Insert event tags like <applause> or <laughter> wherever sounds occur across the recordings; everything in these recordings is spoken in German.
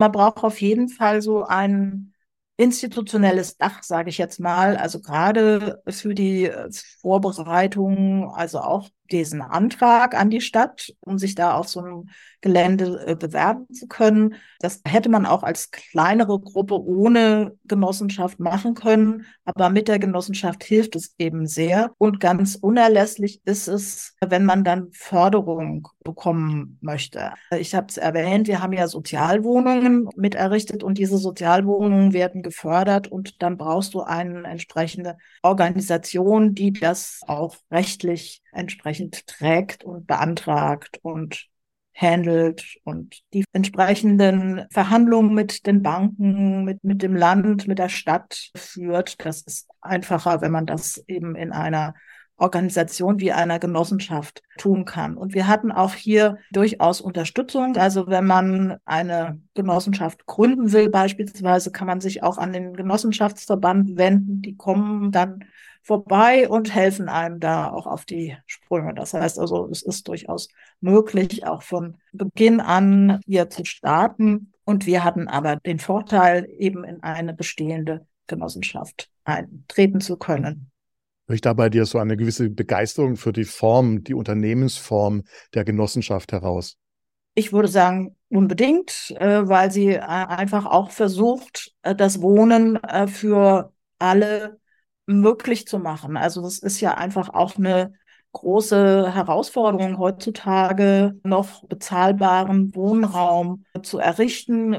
Man braucht auf jeden Fall so ein institutionelles Dach, sage ich jetzt mal. Also gerade für die äh, Vorbereitung, also auch diesen Antrag an die Stadt, um sich da auf so einem Gelände äh, bewerben zu können. Das hätte man auch als kleinere Gruppe ohne Genossenschaft machen können, aber mit der Genossenschaft hilft es eben sehr. Und ganz unerlässlich ist es, wenn man dann Förderung bekommen möchte. Ich habe es erwähnt, wir haben ja Sozialwohnungen mit errichtet und diese Sozialwohnungen werden gefördert und dann brauchst du eine entsprechende Organisation, die das auch rechtlich entsprechend trägt und beantragt und handelt und die entsprechenden Verhandlungen mit den Banken, mit, mit dem Land, mit der Stadt führt. Das ist einfacher, wenn man das eben in einer Organisation wie einer Genossenschaft tun kann. Und wir hatten auch hier durchaus Unterstützung. Also wenn man eine Genossenschaft gründen will, beispielsweise, kann man sich auch an den Genossenschaftsverband wenden. Die kommen dann vorbei und helfen einem da auch auf die Sprünge. Das heißt also, es ist durchaus möglich, auch von Beginn an hier zu starten. Und wir hatten aber den Vorteil, eben in eine bestehende Genossenschaft eintreten zu können. Riecht da bei dir so eine gewisse Begeisterung für die Form, die Unternehmensform der Genossenschaft heraus? Ich würde sagen, unbedingt, äh, weil sie äh, einfach auch versucht, äh, das Wohnen für alle möglich zu machen. Also das ist ja einfach auch eine große Herausforderung heutzutage, noch bezahlbaren Wohnraum zu errichten.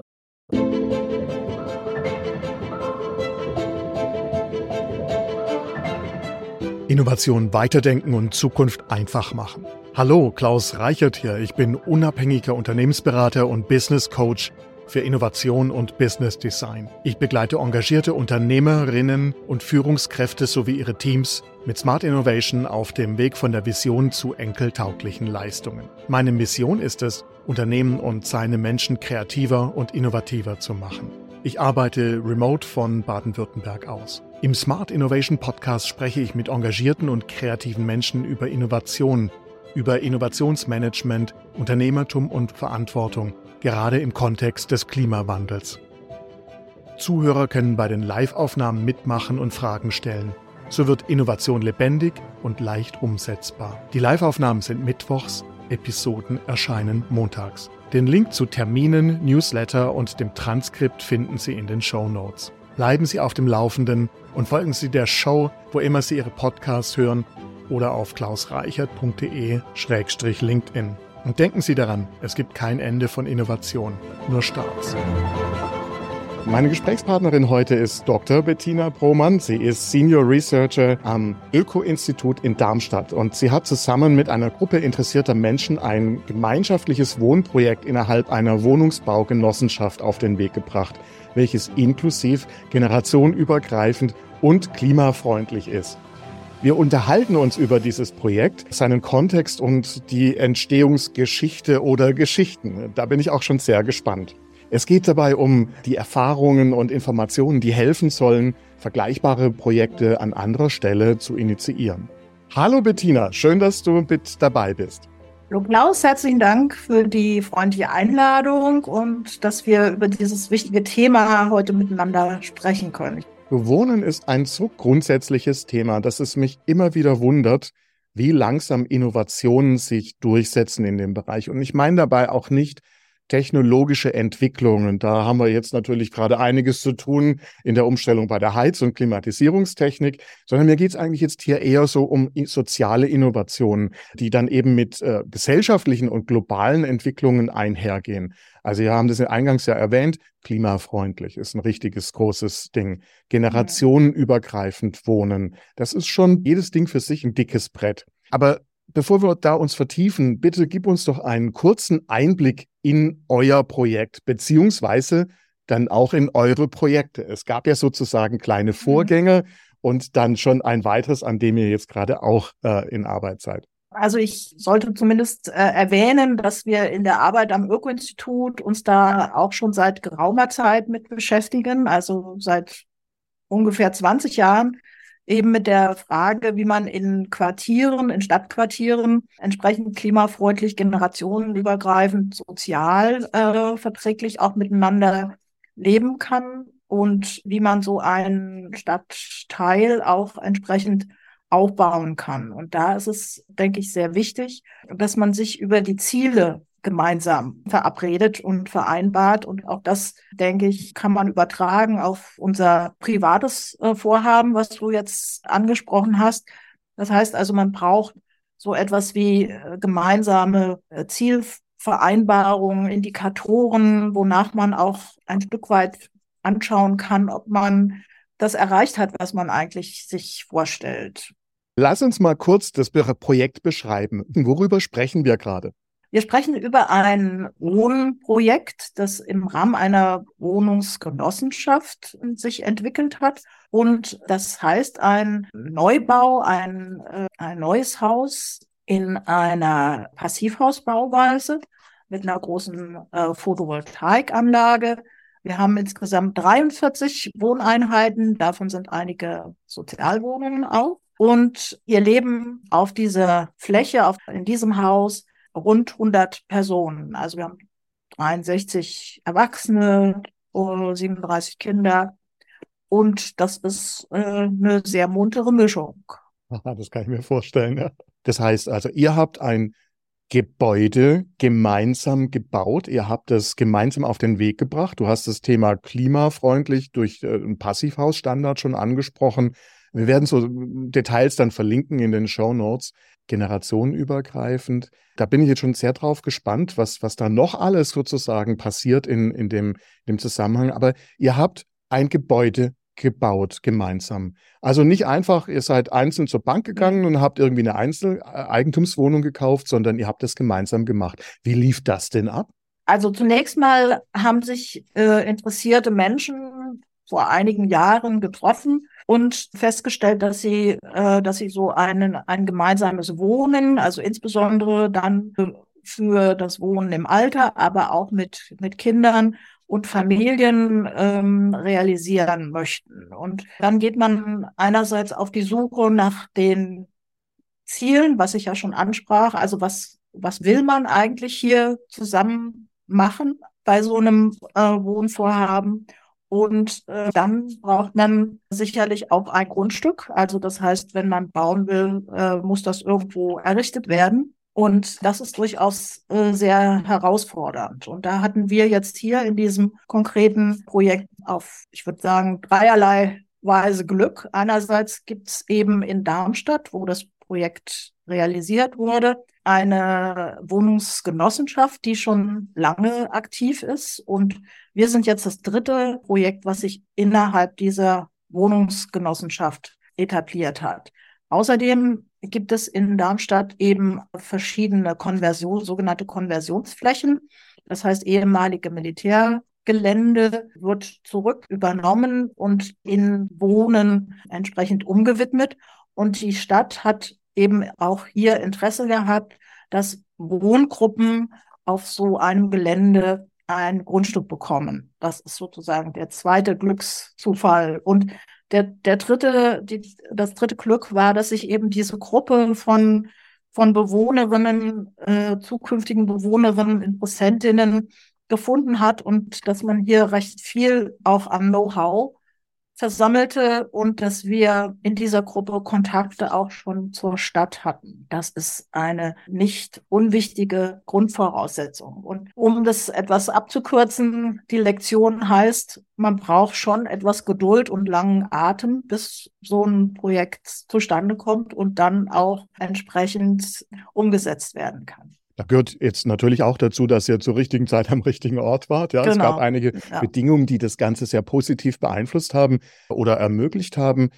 Innovation weiterdenken und Zukunft einfach machen. Hallo, Klaus Reichert hier. Ich bin unabhängiger Unternehmensberater und Business Coach für Innovation und Business Design. Ich begleite engagierte Unternehmerinnen und Führungskräfte sowie ihre Teams mit Smart Innovation auf dem Weg von der Vision zu enkeltauglichen Leistungen. Meine Mission ist es, Unternehmen und seine Menschen kreativer und innovativer zu machen. Ich arbeite remote von Baden-Württemberg aus. Im Smart Innovation Podcast spreche ich mit engagierten und kreativen Menschen über Innovation, über Innovationsmanagement, Unternehmertum und Verantwortung gerade im Kontext des Klimawandels. Zuhörer können bei den Live-Aufnahmen mitmachen und Fragen stellen. So wird Innovation lebendig und leicht umsetzbar. Die Live-Aufnahmen sind mittwochs, Episoden erscheinen montags. Den Link zu Terminen, Newsletter und dem Transkript finden Sie in den Show Notes. Bleiben Sie auf dem Laufenden und folgen Sie der Show, wo immer Sie Ihre Podcasts hören oder auf klausreichert.de-linkedin. Und denken Sie daran, es gibt kein Ende von Innovation, nur Starts. Meine Gesprächspartnerin heute ist Dr. Bettina Bromann. Sie ist Senior Researcher am Öko-Institut in Darmstadt und sie hat zusammen mit einer Gruppe interessierter Menschen ein gemeinschaftliches Wohnprojekt innerhalb einer Wohnungsbaugenossenschaft auf den Weg gebracht, welches inklusiv, generationenübergreifend und klimafreundlich ist. Wir unterhalten uns über dieses Projekt, seinen Kontext und die Entstehungsgeschichte oder Geschichten. Da bin ich auch schon sehr gespannt. Es geht dabei um die Erfahrungen und Informationen, die helfen sollen, vergleichbare Projekte an anderer Stelle zu initiieren. Hallo Bettina, schön, dass du mit dabei bist. Hallo Klaus, herzlichen Dank für die freundliche Einladung und dass wir über dieses wichtige Thema heute miteinander sprechen können. Wohnen ist ein so grundsätzliches Thema, dass es mich immer wieder wundert, wie langsam Innovationen sich durchsetzen in dem Bereich. Und ich meine dabei auch nicht technologische Entwicklungen. Da haben wir jetzt natürlich gerade einiges zu tun in der Umstellung bei der Heiz- und Klimatisierungstechnik, sondern mir geht es eigentlich jetzt hier eher so um soziale Innovationen, die dann eben mit äh, gesellschaftlichen und globalen Entwicklungen einhergehen. Also wir haben das eingangs ja erwähnt, klimafreundlich ist ein richtiges großes Ding. Generationenübergreifend wohnen, das ist schon jedes Ding für sich ein dickes Brett. Aber bevor wir da uns vertiefen, bitte gib uns doch einen kurzen Einblick in euer Projekt, beziehungsweise dann auch in eure Projekte. Es gab ja sozusagen kleine mhm. Vorgänge mhm. und dann schon ein weiteres, an dem ihr jetzt gerade auch äh, in Arbeit seid. Also ich sollte zumindest äh, erwähnen, dass wir in der Arbeit am Öko-Institut uns da auch schon seit geraumer Zeit mit beschäftigen, also seit ungefähr 20 Jahren eben mit der Frage, wie man in Quartieren, in Stadtquartieren entsprechend klimafreundlich, generationenübergreifend, sozial äh, verträglich auch miteinander leben kann und wie man so einen Stadtteil auch entsprechend aufbauen kann. Und da ist es, denke ich, sehr wichtig, dass man sich über die Ziele gemeinsam verabredet und vereinbart. Und auch das, denke ich, kann man übertragen auf unser privates äh, Vorhaben, was du jetzt angesprochen hast. Das heißt also, man braucht so etwas wie äh, gemeinsame äh, Zielvereinbarungen, Indikatoren, wonach man auch ein Stück weit anschauen kann, ob man das erreicht hat, was man eigentlich sich vorstellt. Lass uns mal kurz das Projekt beschreiben. Worüber sprechen wir gerade? Wir sprechen über ein Wohnprojekt, das im Rahmen einer Wohnungsgenossenschaft sich entwickelt hat. Und das heißt ein Neubau, ein, äh, ein neues Haus in einer Passivhausbauweise mit einer großen äh, Photovoltaikanlage. Wir haben insgesamt 43 Wohneinheiten, davon sind einige Sozialwohnungen auch. Und ihr Leben auf dieser Fläche, auf, in diesem Haus, rund 100 Personen. Also wir haben 63 Erwachsene, 37 Kinder. Und das ist äh, eine sehr muntere Mischung. <laughs> das kann ich mir vorstellen. Ja. Das heißt also, ihr habt ein Gebäude gemeinsam gebaut. Ihr habt es gemeinsam auf den Weg gebracht. Du hast das Thema klimafreundlich durch äh, einen Passivhausstandard schon angesprochen. Wir werden so Details dann verlinken in den Show Notes generationenübergreifend. Da bin ich jetzt schon sehr drauf gespannt, was, was da noch alles sozusagen passiert in, in, dem, in dem Zusammenhang. Aber ihr habt ein Gebäude gebaut gemeinsam. Also nicht einfach, ihr seid einzeln zur Bank gegangen und habt irgendwie eine Einzeleigentumswohnung gekauft, sondern ihr habt das gemeinsam gemacht. Wie lief das denn ab? Also zunächst mal haben sich äh, interessierte Menschen vor einigen Jahren getroffen und festgestellt, dass sie, äh, dass sie so einen, ein gemeinsames Wohnen, also insbesondere dann für das Wohnen im Alter, aber auch mit, mit Kindern und Familien ähm, realisieren möchten. Und dann geht man einerseits auf die Suche nach den Zielen, was ich ja schon ansprach, also was, was will man eigentlich hier zusammen machen bei so einem äh, Wohnvorhaben? Und äh, dann braucht man sicherlich auch ein Grundstück. Also das heißt, wenn man bauen will, äh, muss das irgendwo errichtet werden. Und das ist durchaus äh, sehr herausfordernd. Und da hatten wir jetzt hier in diesem konkreten Projekt auf, ich würde sagen, dreierlei Weise Glück. Einerseits gibt es eben in Darmstadt, wo das Projekt realisiert wurde, eine Wohnungsgenossenschaft, die schon lange aktiv ist. Und wir sind jetzt das dritte Projekt, was sich innerhalb dieser Wohnungsgenossenschaft etabliert hat. Außerdem gibt es in Darmstadt eben verschiedene Konversion, sogenannte Konversionsflächen. Das heißt, ehemalige Militärgelände wird zurück übernommen und in Wohnen entsprechend umgewidmet. Und die Stadt hat eben auch hier Interesse gehabt, dass Wohngruppen auf so einem Gelände ein Grundstück bekommen. Das ist sozusagen der zweite Glückszufall. Und der, der dritte, die, das dritte Glück war, dass sich eben diese Gruppe von, von Bewohnerinnen, äh, zukünftigen Bewohnerinnen, Interessentinnen gefunden hat und dass man hier recht viel auch am Know-how versammelte und dass wir in dieser Gruppe Kontakte auch schon zur Stadt hatten. Das ist eine nicht unwichtige Grundvoraussetzung. Und um das etwas abzukürzen, die Lektion heißt, man braucht schon etwas Geduld und langen Atem, bis so ein Projekt zustande kommt und dann auch entsprechend umgesetzt werden kann. Da gehört jetzt natürlich auch dazu, dass ihr zur richtigen Zeit am richtigen Ort wart. Ja, genau. es gab genau. einige ja. Bedingungen, die das Ganze sehr positiv beeinflusst haben oder ermöglicht haben.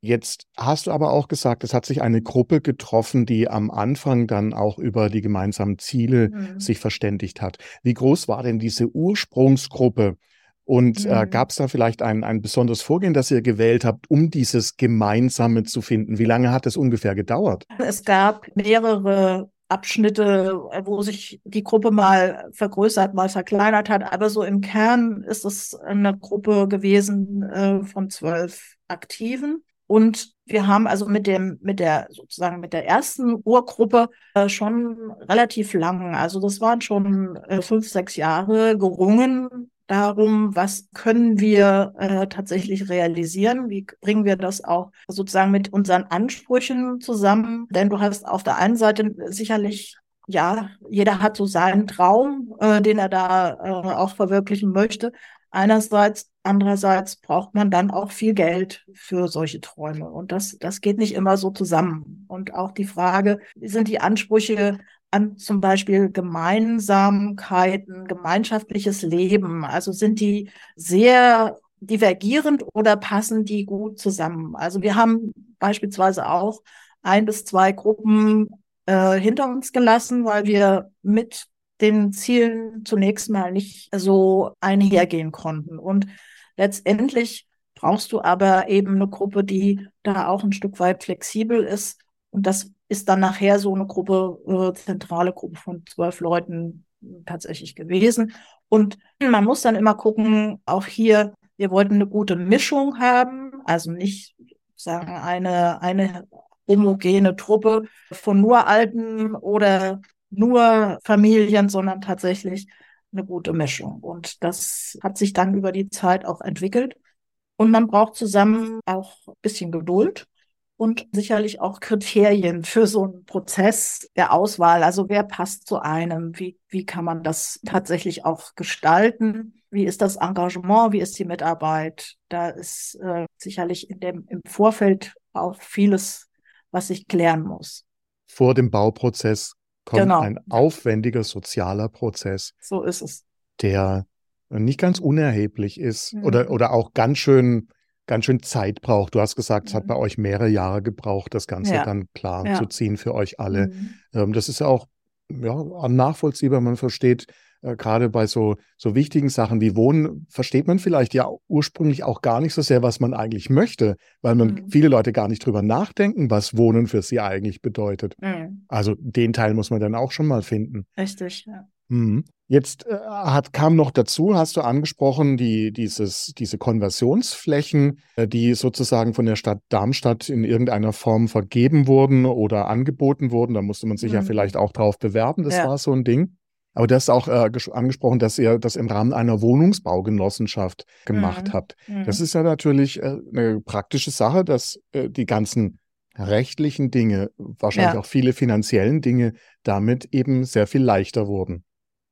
Jetzt hast du aber auch gesagt, es hat sich eine Gruppe getroffen, die am Anfang dann auch über die gemeinsamen Ziele mhm. sich verständigt hat. Wie groß war denn diese Ursprungsgruppe? Und äh, mhm. äh, gab es da vielleicht ein, ein besonderes Vorgehen, das ihr gewählt habt, um dieses Gemeinsame zu finden? Wie lange hat es ungefähr gedauert? Es gab mehrere Abschnitte, wo sich die Gruppe mal vergrößert, mal verkleinert hat. Aber so im Kern ist es eine Gruppe gewesen äh, von zwölf Aktiven. Und wir haben also mit dem, mit der, sozusagen mit der ersten Urgruppe äh, schon relativ lang, also das waren schon äh, fünf, sechs Jahre gerungen darum, was können wir äh, tatsächlich realisieren? Wie bringen wir das auch sozusagen mit unseren Ansprüchen zusammen? Denn du hast auf der einen Seite sicherlich ja, jeder hat so seinen Traum, äh, den er da äh, auch verwirklichen möchte. Einerseits, andererseits braucht man dann auch viel Geld für solche Träume. Und das, das geht nicht immer so zusammen. Und auch die Frage, wie sind die Ansprüche an zum Beispiel Gemeinsamkeiten, gemeinschaftliches Leben? Also sind die sehr divergierend oder passen die gut zusammen? Also wir haben beispielsweise auch ein bis zwei Gruppen äh, hinter uns gelassen, weil wir mit den Zielen zunächst mal nicht so einhergehen konnten. Und letztendlich brauchst du aber eben eine Gruppe, die da auch ein Stück weit flexibel ist. Und das ist dann nachher so eine Gruppe, äh, zentrale Gruppe von zwölf Leuten tatsächlich gewesen. Und man muss dann immer gucken, auch hier, wir wollten eine gute Mischung haben, also nicht sagen eine, eine homogene Truppe von nur Alten oder nur Familien, sondern tatsächlich eine gute Mischung. Und das hat sich dann über die Zeit auch entwickelt. Und man braucht zusammen auch ein bisschen Geduld und sicherlich auch Kriterien für so einen Prozess der Auswahl. Also wer passt zu einem? Wie, wie kann man das tatsächlich auch gestalten? Wie ist das Engagement? Wie ist die Mitarbeit? Da ist äh, sicherlich in dem, im Vorfeld auch vieles was ich klären muss. Vor dem Bauprozess kommt genau. ein aufwendiger sozialer Prozess. So ist es. Der nicht ganz unerheblich ist mhm. oder, oder auch ganz schön, ganz schön Zeit braucht. Du hast gesagt, es hat mhm. bei euch mehrere Jahre gebraucht, das Ganze ja. dann klar ja. zu ziehen für euch alle. Mhm. Ähm, das ist ja auch ja, nachvollziehbar. Man versteht, äh, gerade bei so, so wichtigen Sachen wie Wohnen, versteht man vielleicht ja ursprünglich auch gar nicht so sehr, was man eigentlich möchte, weil man mhm. viele Leute gar nicht drüber nachdenken, was Wohnen für sie eigentlich bedeutet. Mhm. Also den Teil muss man dann auch schon mal finden. Richtig, ja. Mhm. Jetzt äh, hat, kam noch dazu, hast du angesprochen, die, dieses, diese Konversionsflächen, äh, die sozusagen von der Stadt Darmstadt in irgendeiner Form vergeben wurden oder angeboten wurden. Da musste man sich mhm. ja vielleicht auch drauf bewerben. Das ja. war so ein Ding. Aber du hast auch äh, angesprochen, dass ihr das im Rahmen einer Wohnungsbaugenossenschaft gemacht mhm. habt. Mhm. Das ist ja natürlich äh, eine praktische Sache, dass äh, die ganzen rechtlichen Dinge, wahrscheinlich ja. auch viele finanziellen Dinge damit eben sehr viel leichter wurden.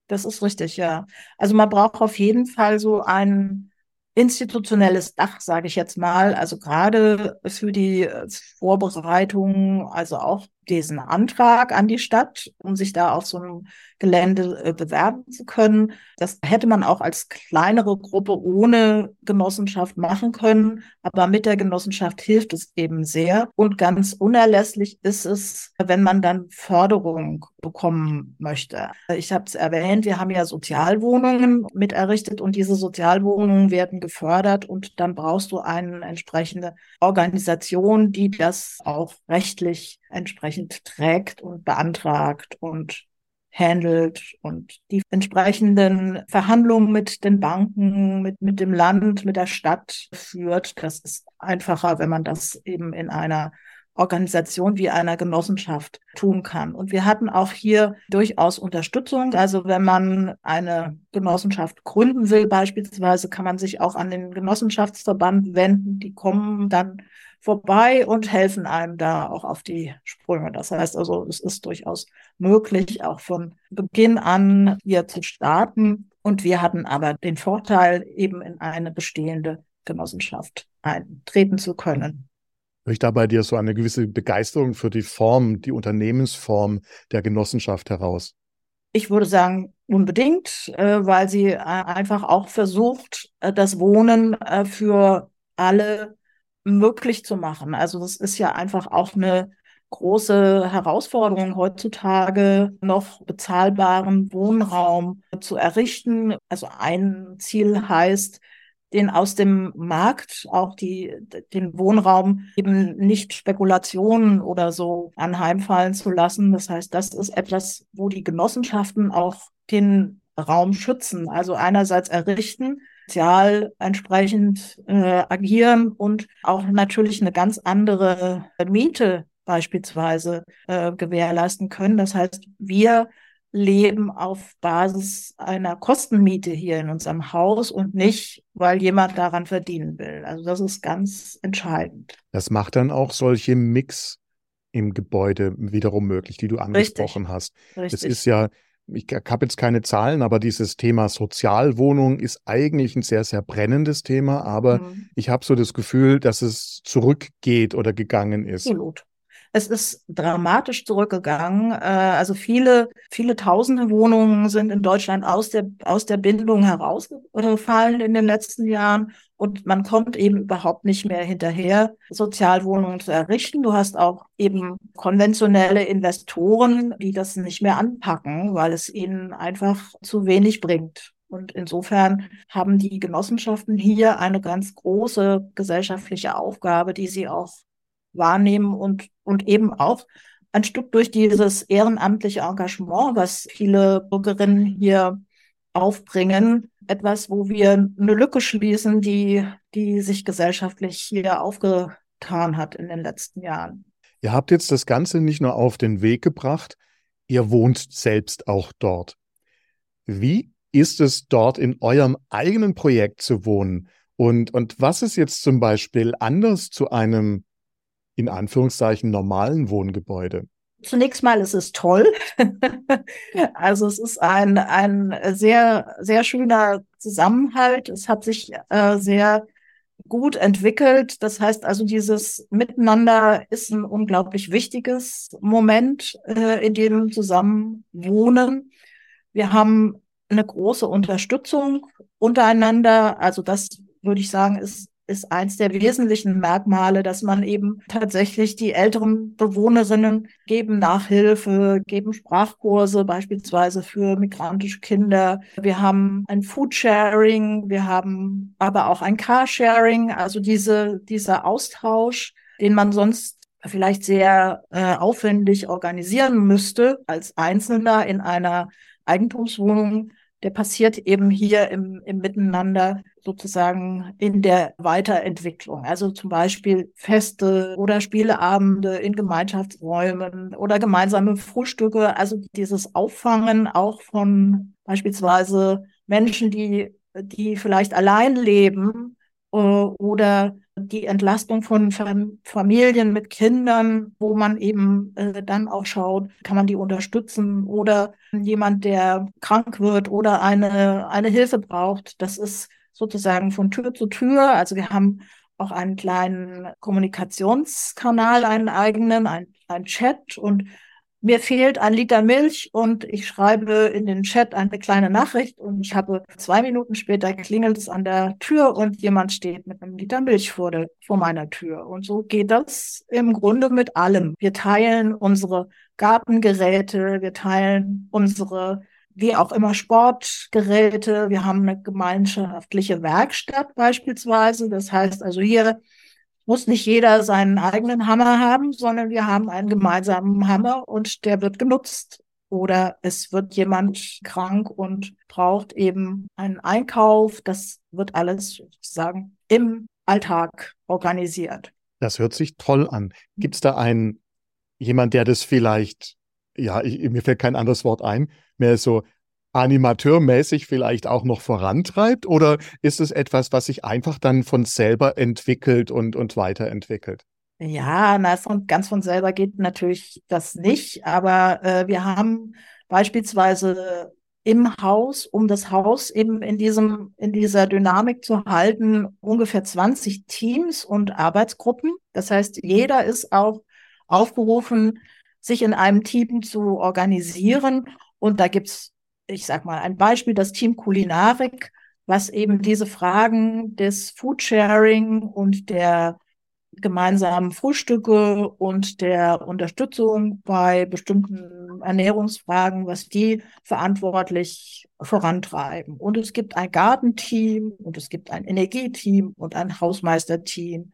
Das ist richtig, ja. Also man braucht auf jeden Fall so ein institutionelles Dach, sage ich jetzt mal. Also gerade für die äh, Vorbereitung, also auch diesen Antrag an die Stadt, um sich da auf so einem Gelände äh, bewerben zu können. Das hätte man auch als kleinere Gruppe ohne Genossenschaft machen können, aber mit der Genossenschaft hilft es eben sehr. Und ganz unerlässlich ist es, wenn man dann Förderung bekommen möchte. Ich habe es erwähnt, wir haben ja Sozialwohnungen mit errichtet und diese Sozialwohnungen werden gefördert und dann brauchst du eine entsprechende Organisation, die das auch rechtlich entsprechend trägt und beantragt und handelt und die entsprechenden Verhandlungen mit den Banken, mit, mit dem Land, mit der Stadt führt. Das ist einfacher, wenn man das eben in einer Organisation wie einer Genossenschaft tun kann. Und wir hatten auch hier durchaus Unterstützung. Also wenn man eine Genossenschaft gründen will, beispielsweise, kann man sich auch an den Genossenschaftsverband wenden. Die kommen dann vorbei und helfen einem da auch auf die Sprünge. Das heißt also, es ist durchaus möglich, auch von Beginn an hier zu starten. Und wir hatten aber den Vorteil, eben in eine bestehende Genossenschaft eintreten zu können. Höre ich da bei dir so eine gewisse Begeisterung für die Form, die Unternehmensform der Genossenschaft heraus? Ich würde sagen, unbedingt, äh, weil sie äh, einfach auch versucht, äh, das Wohnen für alle möglich zu machen. Also das ist ja einfach auch eine große Herausforderung heutzutage, noch bezahlbaren Wohnraum zu errichten. Also ein Ziel heißt, den aus dem Markt, auch die, den Wohnraum eben nicht Spekulationen oder so anheimfallen zu lassen. Das heißt, das ist etwas, wo die Genossenschaften auch den Raum schützen. Also einerseits errichten, sozial entsprechend äh, agieren und auch natürlich eine ganz andere Miete beispielsweise äh, gewährleisten können. Das heißt, wir leben auf Basis einer Kostenmiete hier in unserem Haus und nicht, weil jemand daran verdienen will. Also das ist ganz entscheidend. Das macht dann auch solche Mix im Gebäude wiederum möglich, die du angesprochen Richtig. hast. Richtig. Es ist ja, ich habe jetzt keine Zahlen, aber dieses Thema Sozialwohnung ist eigentlich ein sehr, sehr brennendes Thema, aber mhm. ich habe so das Gefühl, dass es zurückgeht oder gegangen ist. Absolut. Es ist dramatisch zurückgegangen. Äh, also viele, viele tausende Wohnungen sind in Deutschland aus der, aus der Bindung herausgefallen in den letzten Jahren. Und man kommt eben überhaupt nicht mehr hinterher, Sozialwohnungen zu errichten. Du hast auch eben konventionelle Investoren, die das nicht mehr anpacken, weil es ihnen einfach zu wenig bringt. Und insofern haben die Genossenschaften hier eine ganz große gesellschaftliche Aufgabe, die sie auch wahrnehmen und, und eben auch ein Stück durch dieses ehrenamtliche Engagement, was viele Bürgerinnen hier aufbringen, etwas, wo wir eine Lücke schließen, die, die sich gesellschaftlich hier aufgetan hat in den letzten Jahren. Ihr habt jetzt das Ganze nicht nur auf den Weg gebracht, ihr wohnt selbst auch dort. Wie ist es dort in eurem eigenen Projekt zu wohnen? Und, und was ist jetzt zum Beispiel anders zu einem in Anführungszeichen normalen Wohngebäude? Zunächst mal ist es toll. <laughs> also es ist ein, ein sehr, sehr schöner Zusammenhalt. Es hat sich äh, sehr gut entwickelt. Das heißt also, dieses Miteinander ist ein unglaublich wichtiges Moment äh, in dem Zusammenwohnen. Wir haben eine große Unterstützung untereinander. Also das würde ich sagen, ist ist eins der wesentlichen Merkmale, dass man eben tatsächlich die älteren Bewohnerinnen geben Nachhilfe, geben Sprachkurse beispielsweise für migrantische Kinder. Wir haben ein Foodsharing, wir haben aber auch ein Carsharing, also diese, dieser Austausch, den man sonst vielleicht sehr äh, aufwendig organisieren müsste als Einzelner in einer Eigentumswohnung der passiert eben hier im, im Miteinander sozusagen in der Weiterentwicklung. Also zum Beispiel Feste oder Spieleabende in Gemeinschaftsräumen oder gemeinsame Frühstücke. Also dieses Auffangen auch von beispielsweise Menschen, die, die vielleicht allein leben äh, oder die Entlastung von Familien mit Kindern, wo man eben äh, dann auch schaut, kann man die unterstützen oder jemand, der krank wird oder eine, eine Hilfe braucht. Das ist sozusagen von Tür zu Tür. Also wir haben auch einen kleinen Kommunikationskanal, einen eigenen, ein, Chat und mir fehlt ein Liter Milch und ich schreibe in den Chat eine kleine Nachricht und ich habe zwei Minuten später klingelt es an der Tür und jemand steht mit einem Liter Milch vor, der, vor meiner Tür. Und so geht das im Grunde mit allem. Wir teilen unsere Gartengeräte, wir teilen unsere wie auch immer Sportgeräte. Wir haben eine gemeinschaftliche Werkstatt beispielsweise. Das heißt also hier muss nicht jeder seinen eigenen Hammer haben, sondern wir haben einen gemeinsamen Hammer und der wird genutzt. Oder es wird jemand krank und braucht eben einen Einkauf. Das wird alles sozusagen im Alltag organisiert. Das hört sich toll an. Gibt es da einen, jemand, der das vielleicht, ja, ich, mir fällt kein anderes Wort ein, mehr so animateurmäßig vielleicht auch noch vorantreibt? Oder ist es etwas, was sich einfach dann von selber entwickelt und, und weiterentwickelt? Ja, na, ganz von selber geht natürlich das nicht. Aber äh, wir haben beispielsweise im Haus, um das Haus eben in diesem, in dieser Dynamik zu halten, ungefähr 20 Teams und Arbeitsgruppen. Das heißt, jeder ist auch aufgerufen, sich in einem Team zu organisieren. Und da gibt's ich sag mal, ein Beispiel, das Team Kulinarik, was eben diese Fragen des Foodsharing und der gemeinsamen Frühstücke und der Unterstützung bei bestimmten Ernährungsfragen, was die verantwortlich vorantreiben. Und es gibt ein Gartenteam und es gibt ein Energieteam und ein Hausmeisterteam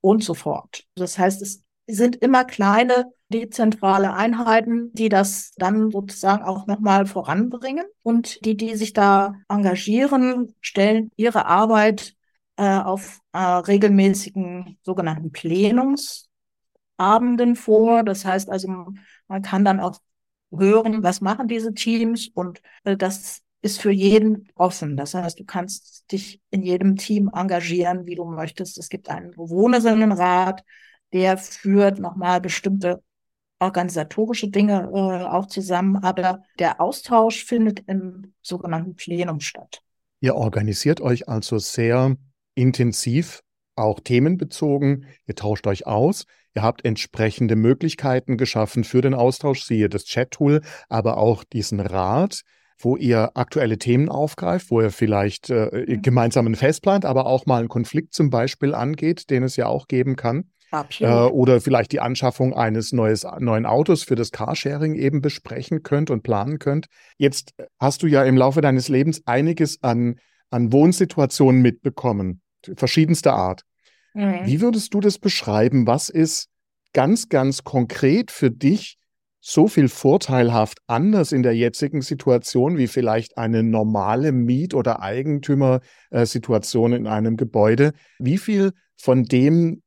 und so fort. Das heißt, es sind immer kleine dezentrale Einheiten, die das dann sozusagen auch nochmal voranbringen. Und die, die sich da engagieren, stellen ihre Arbeit äh, auf äh, regelmäßigen sogenannten Plenumsabenden vor. Das heißt also, man kann dann auch hören, was machen diese Teams und äh, das ist für jeden offen. Das heißt, du kannst dich in jedem Team engagieren, wie du möchtest. Es gibt einen Bewohnerinnenrat, der führt nochmal bestimmte organisatorische Dinge äh, auch zusammen, aber der Austausch findet im sogenannten Plenum statt. Ihr organisiert euch also sehr intensiv, auch themenbezogen. Ihr tauscht euch aus. Ihr habt entsprechende Möglichkeiten geschaffen für den Austausch, siehe das Chat-Tool, aber auch diesen Rat, wo ihr aktuelle Themen aufgreift, wo ihr vielleicht äh, mhm. gemeinsam einen Fest plant, aber auch mal einen Konflikt zum Beispiel angeht, den es ja auch geben kann. Äh, oder vielleicht die Anschaffung eines neues, neuen Autos für das Carsharing eben besprechen könnt und planen könnt. Jetzt hast du ja im Laufe deines Lebens einiges an, an Wohnsituationen mitbekommen, verschiedenster Art. Mhm. Wie würdest du das beschreiben? Was ist ganz, ganz konkret für dich so viel vorteilhaft anders in der jetzigen Situation wie vielleicht eine normale Miet- oder Eigentümersituation in einem Gebäude? Wie viel von dem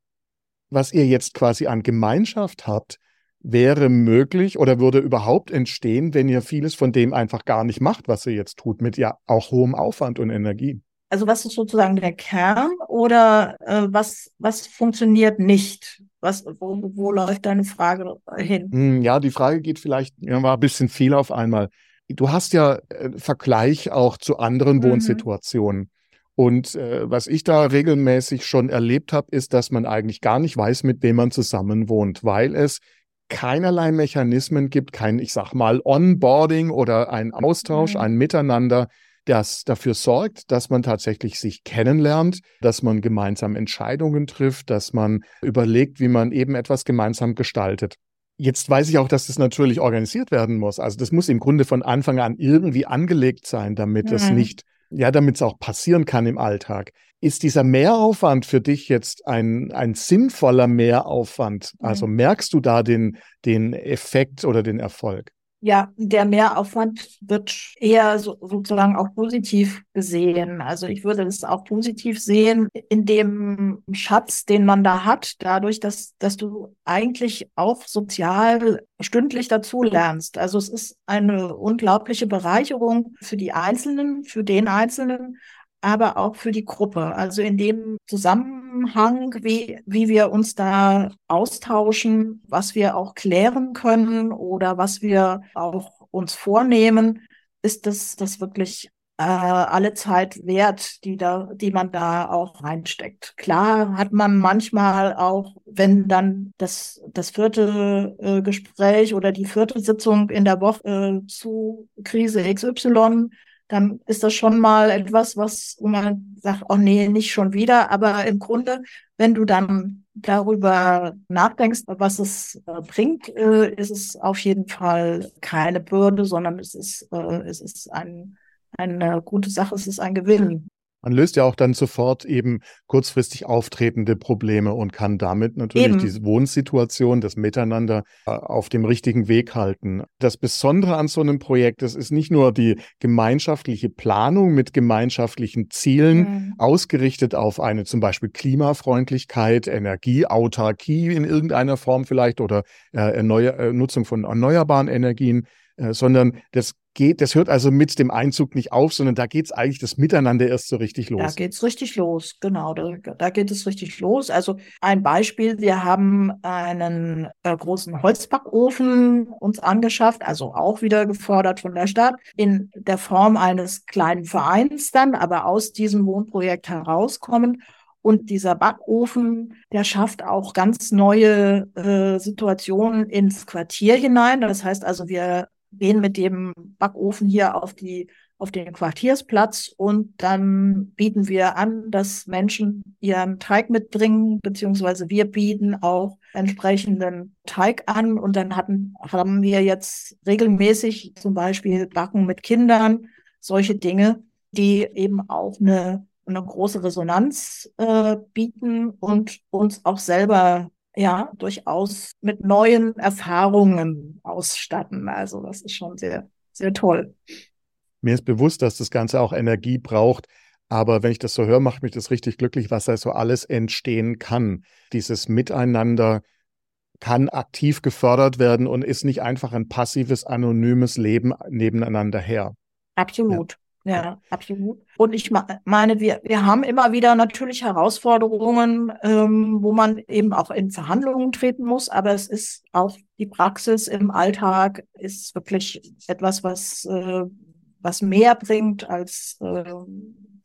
was ihr jetzt quasi an Gemeinschaft habt, wäre möglich oder würde überhaupt entstehen, wenn ihr vieles von dem einfach gar nicht macht, was ihr jetzt tut, mit ja auch hohem Aufwand und Energie. Also was ist sozusagen der Kern oder äh, was, was funktioniert nicht? Was, wo, wo läuft deine Frage hin? Hm, ja, die Frage geht vielleicht, ja, war ein bisschen viel auf einmal. Du hast ja äh, Vergleich auch zu anderen mhm. Wohnsituationen. Und äh, was ich da regelmäßig schon erlebt habe, ist, dass man eigentlich gar nicht weiß, mit wem man zusammen wohnt, weil es keinerlei Mechanismen gibt, kein, ich sag mal, Onboarding oder ein Austausch, mhm. ein Miteinander, das dafür sorgt, dass man tatsächlich sich kennenlernt, dass man gemeinsam Entscheidungen trifft, dass man überlegt, wie man eben etwas gemeinsam gestaltet. Jetzt weiß ich auch, dass das natürlich organisiert werden muss. Also das muss im Grunde von Anfang an irgendwie angelegt sein, damit mhm. es nicht ja, damit es auch passieren kann im Alltag. Ist dieser Mehraufwand für dich jetzt ein, ein sinnvoller Mehraufwand? Also mhm. merkst du da den, den Effekt oder den Erfolg? Ja, der Mehraufwand wird eher so, sozusagen auch positiv gesehen. Also ich würde es auch positiv sehen in dem Schatz, den man da hat, dadurch, dass, dass du eigentlich auch sozial stündlich dazu lernst. Also es ist eine unglaubliche Bereicherung für die Einzelnen, für den Einzelnen, aber auch für die Gruppe. Also in dem Zusammenhang, wie, wie wir uns da austauschen, was wir auch klären können oder was wir auch uns vornehmen, ist das, das wirklich äh, alle Zeit wert, die da, die man da auch reinsteckt. Klar hat man manchmal auch, wenn dann das, das vierte äh, Gespräch oder die vierte Sitzung in der Woche äh, zu Krise XY dann ist das schon mal etwas, was man sagt, oh nee, nicht schon wieder. Aber im Grunde, wenn du dann darüber nachdenkst, was es äh, bringt, äh, ist es auf jeden Fall keine Bürde, sondern es ist, äh, es ist ein, eine gute Sache, es ist ein Gewinn. Man löst ja auch dann sofort eben kurzfristig auftretende Probleme und kann damit natürlich eben. diese Wohnsituation, das Miteinander äh, auf dem richtigen Weg halten. Das Besondere an so einem Projekt, das ist nicht nur die gemeinschaftliche Planung mit gemeinschaftlichen Zielen, mhm. ausgerichtet auf eine zum Beispiel Klimafreundlichkeit, Energieautarkie in irgendeiner Form vielleicht oder äh, äh Nutzung von erneuerbaren Energien, äh, sondern das geht, das hört also mit dem Einzug nicht auf, sondern da geht es eigentlich das Miteinander erst so richtig los. Da geht es richtig los, genau. Da, da, geht es richtig los. Also ein Beispiel, wir haben einen äh, großen Holzbackofen uns angeschafft, also auch wieder gefordert von der Stadt, in der Form eines kleinen Vereins dann, aber aus diesem Wohnprojekt herauskommen. Und dieser Backofen, der schafft auch ganz neue äh, Situationen ins Quartier hinein. Das heißt also, wir gehen mit dem Backofen hier auf die auf den Quartiersplatz und dann bieten wir an, dass Menschen ihren Teig mitbringen, beziehungsweise wir bieten auch entsprechenden Teig an und dann hatten, haben wir jetzt regelmäßig zum Beispiel Backen mit Kindern, solche Dinge, die eben auch eine, eine große Resonanz äh, bieten und uns auch selber ja durchaus mit neuen Erfahrungen ausstatten. Also das ist schon sehr, sehr toll. Mir ist bewusst, dass das Ganze auch Energie braucht. Aber wenn ich das so höre, macht mich das richtig glücklich, was da so alles entstehen kann. Dieses Miteinander kann aktiv gefördert werden und ist nicht einfach ein passives, anonymes Leben nebeneinander her. Absolut. Ja. ja, absolut. Und ich meine, wir, wir haben immer wieder natürlich Herausforderungen, ähm, wo man eben auch in Verhandlungen treten muss, aber es ist auch die Praxis im Alltag ist wirklich etwas, was, äh, was mehr bringt, als äh,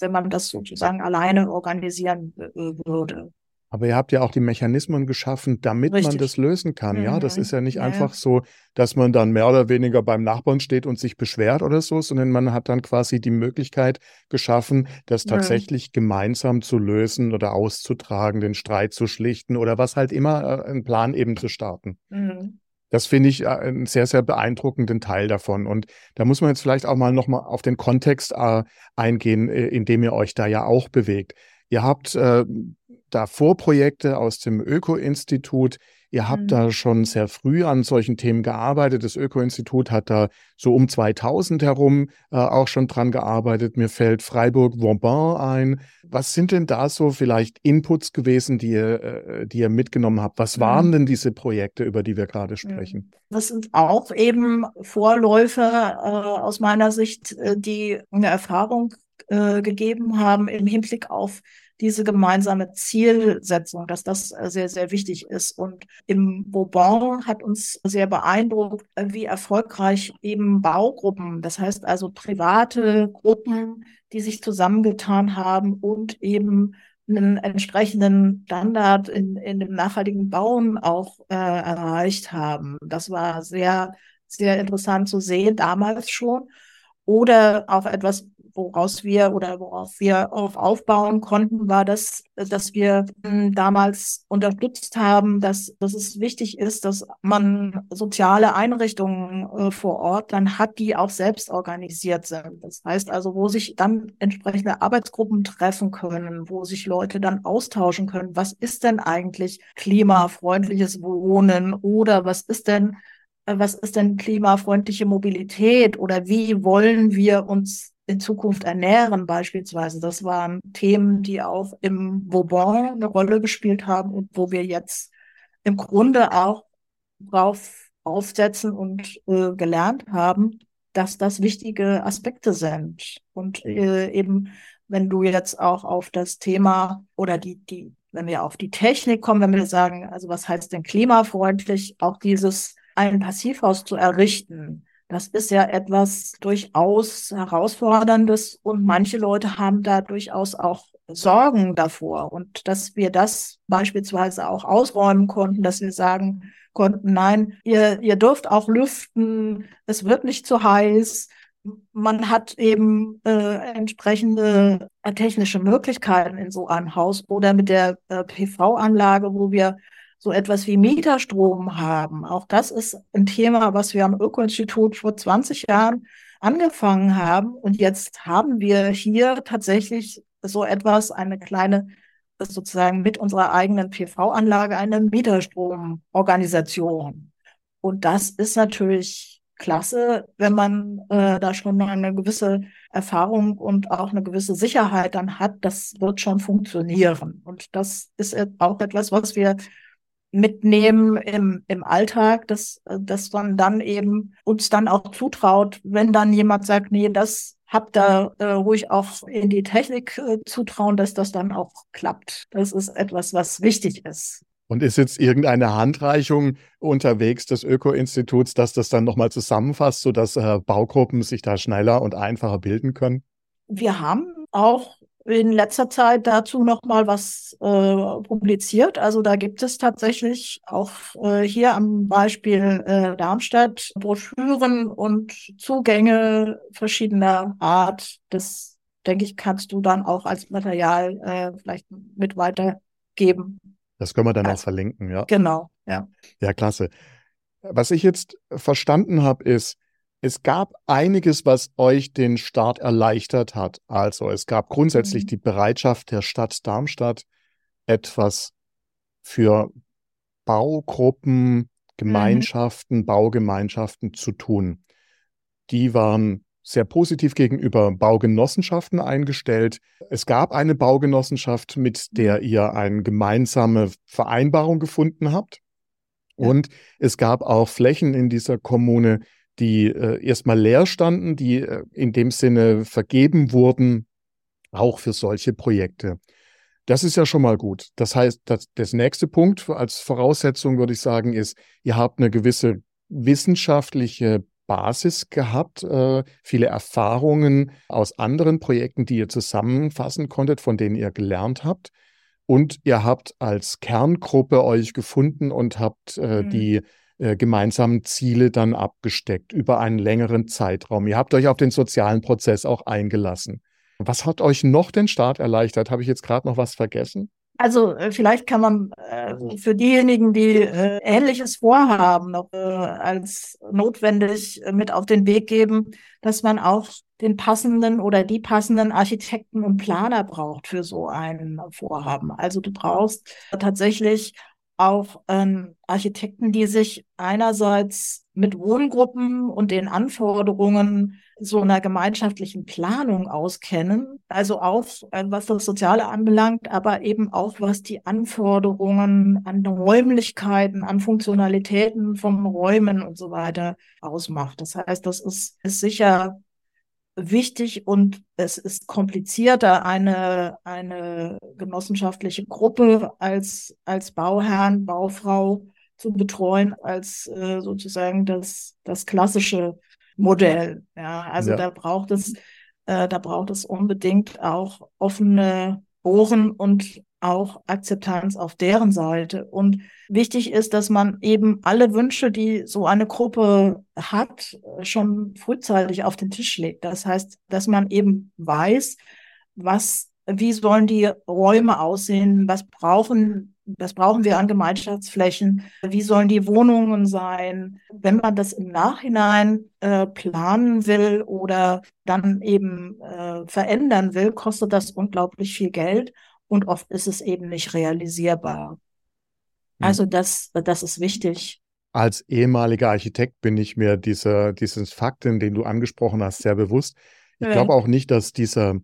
wenn man das sozusagen alleine organisieren äh, würde. Aber ihr habt ja auch die Mechanismen geschaffen, damit Richtig. man das lösen kann. Mhm. Ja, das ist ja nicht ja. einfach so, dass man dann mehr oder weniger beim Nachbarn steht und sich beschwert oder so, sondern man hat dann quasi die Möglichkeit geschaffen, das tatsächlich gemeinsam zu lösen oder auszutragen, den Streit zu schlichten oder was halt immer, äh, einen Plan eben zu starten. Mhm. Das finde ich äh, einen sehr, sehr beeindruckenden Teil davon. Und da muss man jetzt vielleicht auch mal nochmal auf den Kontext äh, eingehen, äh, in dem ihr euch da ja auch bewegt. Ihr habt äh, da Vorprojekte aus dem Öko-Institut. Ihr habt mhm. da schon sehr früh an solchen Themen gearbeitet. Das Öko-Institut hat da so um 2000 herum äh, auch schon dran gearbeitet. Mir fällt Freiburg-Vauban ein. Was sind denn da so vielleicht Inputs gewesen, die ihr, äh, die ihr mitgenommen habt? Was waren mhm. denn diese Projekte, über die wir gerade sprechen? Das sind auch eben Vorläufe äh, aus meiner Sicht, äh, die eine Erfahrung äh, gegeben haben im Hinblick auf diese gemeinsame Zielsetzung, dass das äh, sehr, sehr wichtig ist. Und im Bourbon hat uns sehr beeindruckt, äh, wie erfolgreich eben Baugruppen, das heißt also private Gruppen, die sich zusammengetan haben und eben einen entsprechenden Standard in, in dem nachhaltigen Bauen auch äh, erreicht haben. Das war sehr, sehr interessant zu sehen, damals schon. Oder auch etwas, woraus wir oder worauf wir aufbauen konnten, war das, dass wir hm, damals unterstützt haben, dass, dass es wichtig ist, dass man soziale Einrichtungen äh, vor Ort dann hat, die auch selbst organisiert sind. Das heißt also, wo sich dann entsprechende Arbeitsgruppen treffen können, wo sich Leute dann austauschen können. Was ist denn eigentlich klimafreundliches Wohnen oder was ist denn äh, was ist denn klimafreundliche Mobilität oder wie wollen wir uns in Zukunft ernähren beispielsweise. Das waren Themen, die auch im Vauban eine Rolle gespielt haben und wo wir jetzt im Grunde auch drauf aufsetzen und äh, gelernt haben, dass das wichtige Aspekte sind. Und äh, eben, wenn du jetzt auch auf das Thema oder die, die, wenn wir auf die Technik kommen, wenn wir sagen, also was heißt denn klimafreundlich, auch dieses ein Passivhaus zu errichten, das ist ja etwas durchaus herausforderndes und manche Leute haben da durchaus auch Sorgen davor und dass wir das beispielsweise auch ausräumen konnten, dass wir sagen konnten, nein, ihr, ihr dürft auch lüften, es wird nicht zu heiß. Man hat eben äh, entsprechende äh, technische Möglichkeiten in so einem Haus oder mit der äh, PV-Anlage, wo wir so etwas wie Mieterstrom haben. Auch das ist ein Thema, was wir am Öko-Institut vor 20 Jahren angefangen haben. Und jetzt haben wir hier tatsächlich so etwas, eine kleine, sozusagen mit unserer eigenen PV-Anlage, eine Mieterstromorganisation. Und das ist natürlich klasse, wenn man äh, da schon eine gewisse Erfahrung und auch eine gewisse Sicherheit dann hat, das wird schon funktionieren. Und das ist auch etwas, was wir mitnehmen im, im Alltag, dass, dass man dann eben uns dann auch zutraut, wenn dann jemand sagt, nee, das habt da äh, ruhig auch in die Technik äh, zutrauen, dass das dann auch klappt. Das ist etwas, was wichtig ist. Und ist jetzt irgendeine Handreichung unterwegs des Öko-Instituts, dass das dann nochmal zusammenfasst, sodass äh, Baugruppen sich da schneller und einfacher bilden können? Wir haben auch in letzter Zeit dazu noch mal was äh, publiziert. Also da gibt es tatsächlich auch äh, hier am Beispiel äh, Darmstadt Broschüren und Zugänge verschiedener Art. Das denke ich, kannst du dann auch als Material äh, vielleicht mit weitergeben. Das können wir dann also, auch verlinken, ja. Genau, ja. Ja, klasse. Was ich jetzt verstanden habe, ist, es gab einiges, was euch den Start erleichtert hat. Also es gab grundsätzlich mhm. die Bereitschaft der Stadt Darmstadt, etwas für Baugruppen, mhm. Gemeinschaften, mhm. Baugemeinschaften zu tun. Die waren sehr positiv gegenüber Baugenossenschaften eingestellt. Es gab eine Baugenossenschaft, mit der mhm. ihr eine gemeinsame Vereinbarung gefunden habt. Ja. Und es gab auch Flächen in dieser Kommune, die äh, erstmal leer standen, die äh, in dem Sinne vergeben wurden, auch für solche Projekte. Das ist ja schon mal gut. Das heißt, das, das nächste Punkt als Voraussetzung würde ich sagen, ist, ihr habt eine gewisse wissenschaftliche Basis gehabt, äh, viele Erfahrungen aus anderen Projekten, die ihr zusammenfassen konntet, von denen ihr gelernt habt. Und ihr habt als Kerngruppe euch gefunden und habt äh, mhm. die äh, gemeinsamen Ziele dann abgesteckt über einen längeren Zeitraum. Ihr habt euch auf den sozialen Prozess auch eingelassen. Was hat euch noch den Start erleichtert? Habe ich jetzt gerade noch was vergessen? Also äh, vielleicht kann man äh, für diejenigen, die äh, ähnliches vorhaben, noch äh, als notwendig äh, mit auf den Weg geben, dass man auch den passenden oder die passenden Architekten und Planer braucht für so ein Vorhaben. Also du brauchst tatsächlich auch ähm, Architekten, die sich einerseits mit Wohngruppen und den Anforderungen so einer gemeinschaftlichen Planung auskennen, also auch äh, was das Soziale anbelangt, aber eben auch was die Anforderungen an Räumlichkeiten, an Funktionalitäten von Räumen und so weiter ausmacht. Das heißt, das ist, ist sicher wichtig und es ist komplizierter, eine, eine genossenschaftliche Gruppe als, als Bauherrn, Baufrau zu betreuen, als äh, sozusagen das, das klassische Modell. Ja, also ja. da braucht es, äh, da braucht es unbedingt auch offene Ohren und auch Akzeptanz auf deren Seite. Und wichtig ist, dass man eben alle Wünsche, die so eine Gruppe hat, schon frühzeitig auf den Tisch legt. Das heißt, dass man eben weiß, was, wie sollen die Räume aussehen, was brauchen was brauchen wir an Gemeinschaftsflächen? Wie sollen die Wohnungen sein? Wenn man das im Nachhinein äh, planen will oder dann eben äh, verändern will, kostet das unglaublich viel Geld und oft ist es eben nicht realisierbar. Hm. Also das, das ist wichtig. Als ehemaliger Architekt bin ich mir dieser, dieses Fakten, den du angesprochen hast, sehr bewusst. Ich ja. glaube auch nicht, dass dieser,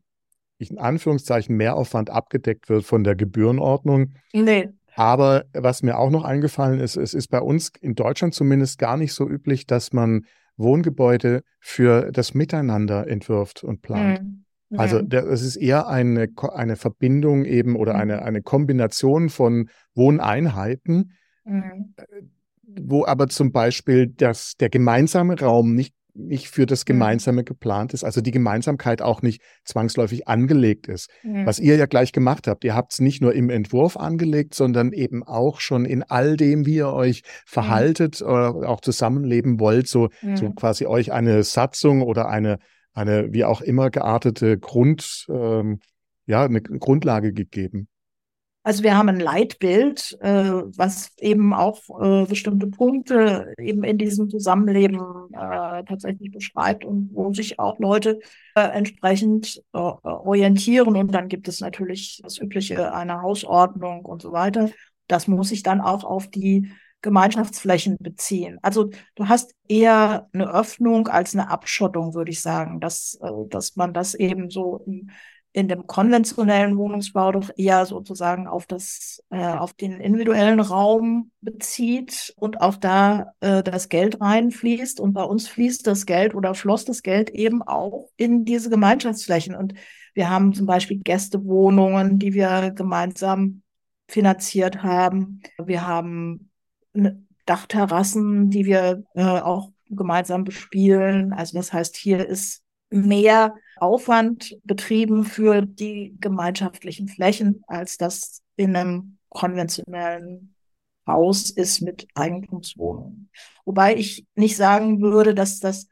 in Anführungszeichen, Mehraufwand abgedeckt wird von der Gebührenordnung. Nee. Aber was mir auch noch eingefallen ist, es ist bei uns in Deutschland zumindest gar nicht so üblich, dass man Wohngebäude für das Miteinander entwirft und plant. Mhm. Also es ist eher eine, eine Verbindung eben oder eine, mhm. eine Kombination von Wohneinheiten, mhm. Äh, wo aber zum Beispiel das, der gemeinsame Raum nicht, nicht für das mhm. Gemeinsame geplant ist, also die Gemeinsamkeit auch nicht zwangsläufig angelegt ist. Mhm. Was ihr ja gleich gemacht habt, ihr habt es nicht nur im Entwurf angelegt, sondern eben auch schon in all dem, wie ihr euch verhaltet oder auch zusammenleben wollt, so, so quasi euch eine Satzung oder eine eine wie auch immer geartete Grund, ähm, ja, eine Grundlage gegeben. Also wir haben ein Leitbild, äh, was eben auch äh, bestimmte Punkte eben in diesem Zusammenleben äh, tatsächlich beschreibt und wo sich auch Leute äh, entsprechend äh, orientieren. Und dann gibt es natürlich das Übliche, eine Hausordnung und so weiter. Das muss sich dann auch auf die Gemeinschaftsflächen beziehen. Also du hast eher eine Öffnung als eine Abschottung, würde ich sagen, dass, äh, dass man das eben so in, in dem konventionellen Wohnungsbau doch eher sozusagen auf das, äh, auf den individuellen Raum bezieht und auch da äh, das Geld reinfließt. Und bei uns fließt das Geld oder floss das Geld eben auch in diese Gemeinschaftsflächen. Und wir haben zum Beispiel Gästewohnungen, die wir gemeinsam finanziert haben. Wir haben Dachterrassen, die wir äh, auch gemeinsam bespielen. Also das heißt, hier ist mehr Aufwand betrieben für die gemeinschaftlichen Flächen, als das in einem konventionellen Haus ist mit Eigentumswohnungen. Wobei ich nicht sagen würde, dass das,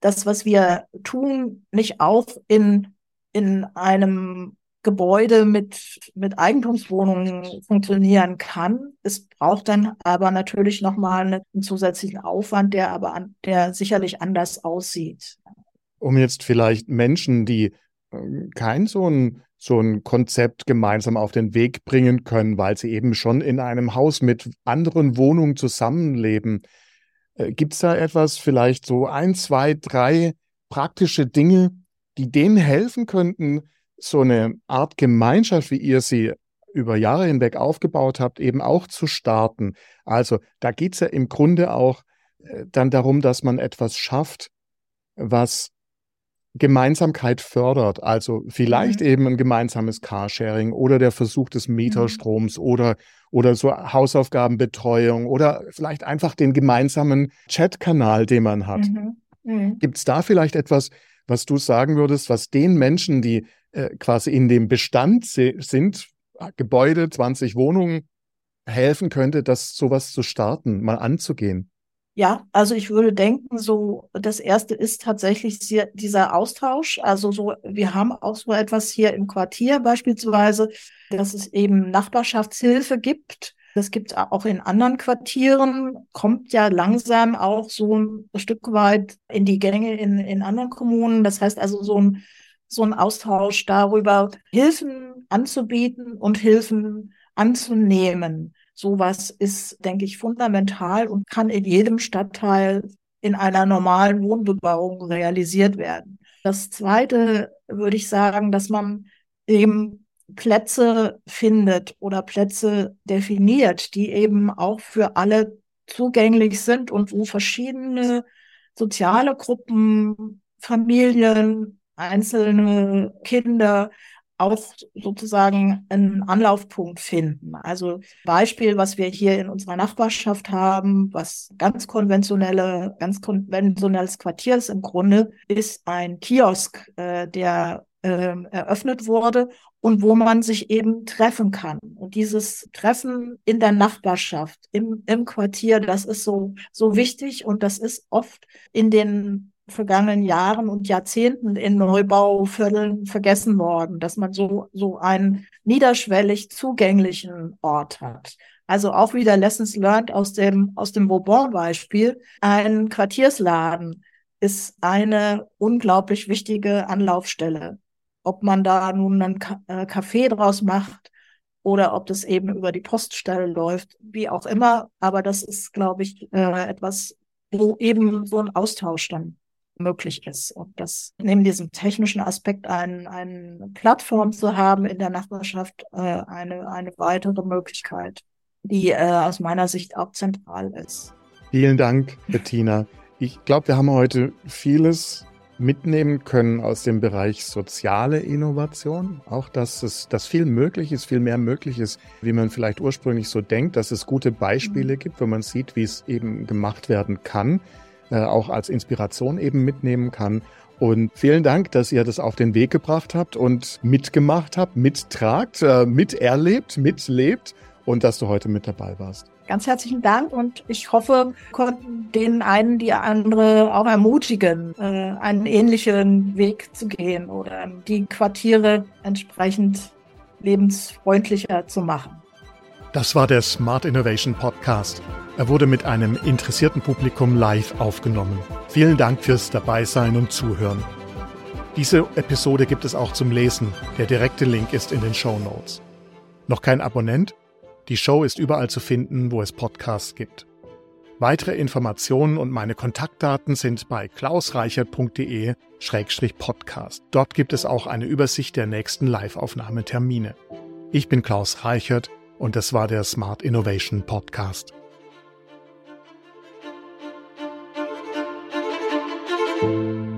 das was wir tun, nicht auch in, in einem Gebäude mit, mit Eigentumswohnungen funktionieren kann. Es braucht dann aber natürlich nochmal einen zusätzlichen Aufwand, der aber an, der sicherlich anders aussieht. Um jetzt vielleicht Menschen, die ähm, kein so ein so ein Konzept gemeinsam auf den Weg bringen können, weil sie eben schon in einem Haus mit anderen Wohnungen zusammenleben. Äh, Gibt es da etwas, vielleicht so ein, zwei, drei praktische Dinge, die denen helfen könnten, so eine Art Gemeinschaft, wie ihr sie über Jahre hinweg aufgebaut habt, eben auch zu starten? Also da geht es ja im Grunde auch äh, dann darum, dass man etwas schafft, was Gemeinsamkeit fördert. Also vielleicht mhm. eben ein gemeinsames Carsharing oder der Versuch des Meterstroms mhm. oder, oder so Hausaufgabenbetreuung oder vielleicht einfach den gemeinsamen Chatkanal, den man hat. Mhm. mhm. Gibt es da vielleicht etwas, was du sagen würdest, was den Menschen, die äh, quasi in dem Bestand sind, Gebäude, 20 Wohnungen, helfen könnte, das sowas zu starten, mal anzugehen? Ja, also ich würde denken, so das erste ist tatsächlich dieser Austausch. Also so, wir haben auch so etwas hier im Quartier beispielsweise, dass es eben Nachbarschaftshilfe gibt. Das gibt es auch in anderen Quartieren, kommt ja langsam auch so ein Stück weit in die Gänge in, in anderen Kommunen. Das heißt also so ein, so ein Austausch darüber, Hilfen anzubieten und Hilfen anzunehmen. Sowas ist, denke ich, fundamental und kann in jedem Stadtteil in einer normalen Wohnbebauung realisiert werden. Das Zweite würde ich sagen, dass man eben Plätze findet oder Plätze definiert, die eben auch für alle zugänglich sind und wo verschiedene soziale Gruppen, Familien, einzelne Kinder auch sozusagen einen Anlaufpunkt finden. Also Beispiel, was wir hier in unserer Nachbarschaft haben, was ganz konventionelle, ganz konventionelles Quartier ist im Grunde, ist ein Kiosk, äh, der äh, eröffnet wurde und wo man sich eben treffen kann. Und dieses Treffen in der Nachbarschaft, im, im Quartier, das ist so, so wichtig und das ist oft in den vergangenen Jahren und Jahrzehnten in Neubauvierteln vergessen worden, dass man so, so einen niederschwellig zugänglichen Ort hat. Also auch wieder Lessons learned aus dem, aus dem Bourbon-Beispiel. Ein Quartiersladen ist eine unglaublich wichtige Anlaufstelle. Ob man da nun einen äh, Café draus macht oder ob das eben über die Poststelle läuft, wie auch immer. Aber das ist, glaube ich, äh, etwas, wo eben so ein Austausch dann möglich ist. Und das neben diesem technischen Aspekt ein, eine Plattform zu haben in der Nachbarschaft äh, eine, eine weitere Möglichkeit, die äh, aus meiner Sicht auch zentral ist. Vielen Dank, Bettina. Ich glaube, wir haben heute vieles mitnehmen können aus dem Bereich soziale Innovation. Auch, dass es, dass viel möglich ist, viel mehr möglich ist, wie man vielleicht ursprünglich so denkt, dass es gute Beispiele mhm. gibt, wo man sieht, wie es eben gemacht werden kann auch als Inspiration eben mitnehmen kann. Und vielen Dank, dass ihr das auf den Weg gebracht habt und mitgemacht habt, mittragt, äh, miterlebt, mitlebt und dass du heute mit dabei warst. Ganz herzlichen Dank und ich hoffe, konnten den einen die andere auch ermutigen, äh, einen ähnlichen Weg zu gehen oder die Quartiere entsprechend lebensfreundlicher zu machen. Das war der Smart Innovation Podcast. Er wurde mit einem interessierten Publikum live aufgenommen. Vielen Dank fürs Dabeisein und Zuhören. Diese Episode gibt es auch zum Lesen. Der direkte Link ist in den Show Notes. Noch kein Abonnent? Die Show ist überall zu finden, wo es Podcasts gibt. Weitere Informationen und meine Kontaktdaten sind bei klausreichert.de-podcast. Dort gibt es auch eine Übersicht der nächsten Live-Aufnahmetermine. Ich bin Klaus Reichert und das war der Smart Innovation Podcast. You.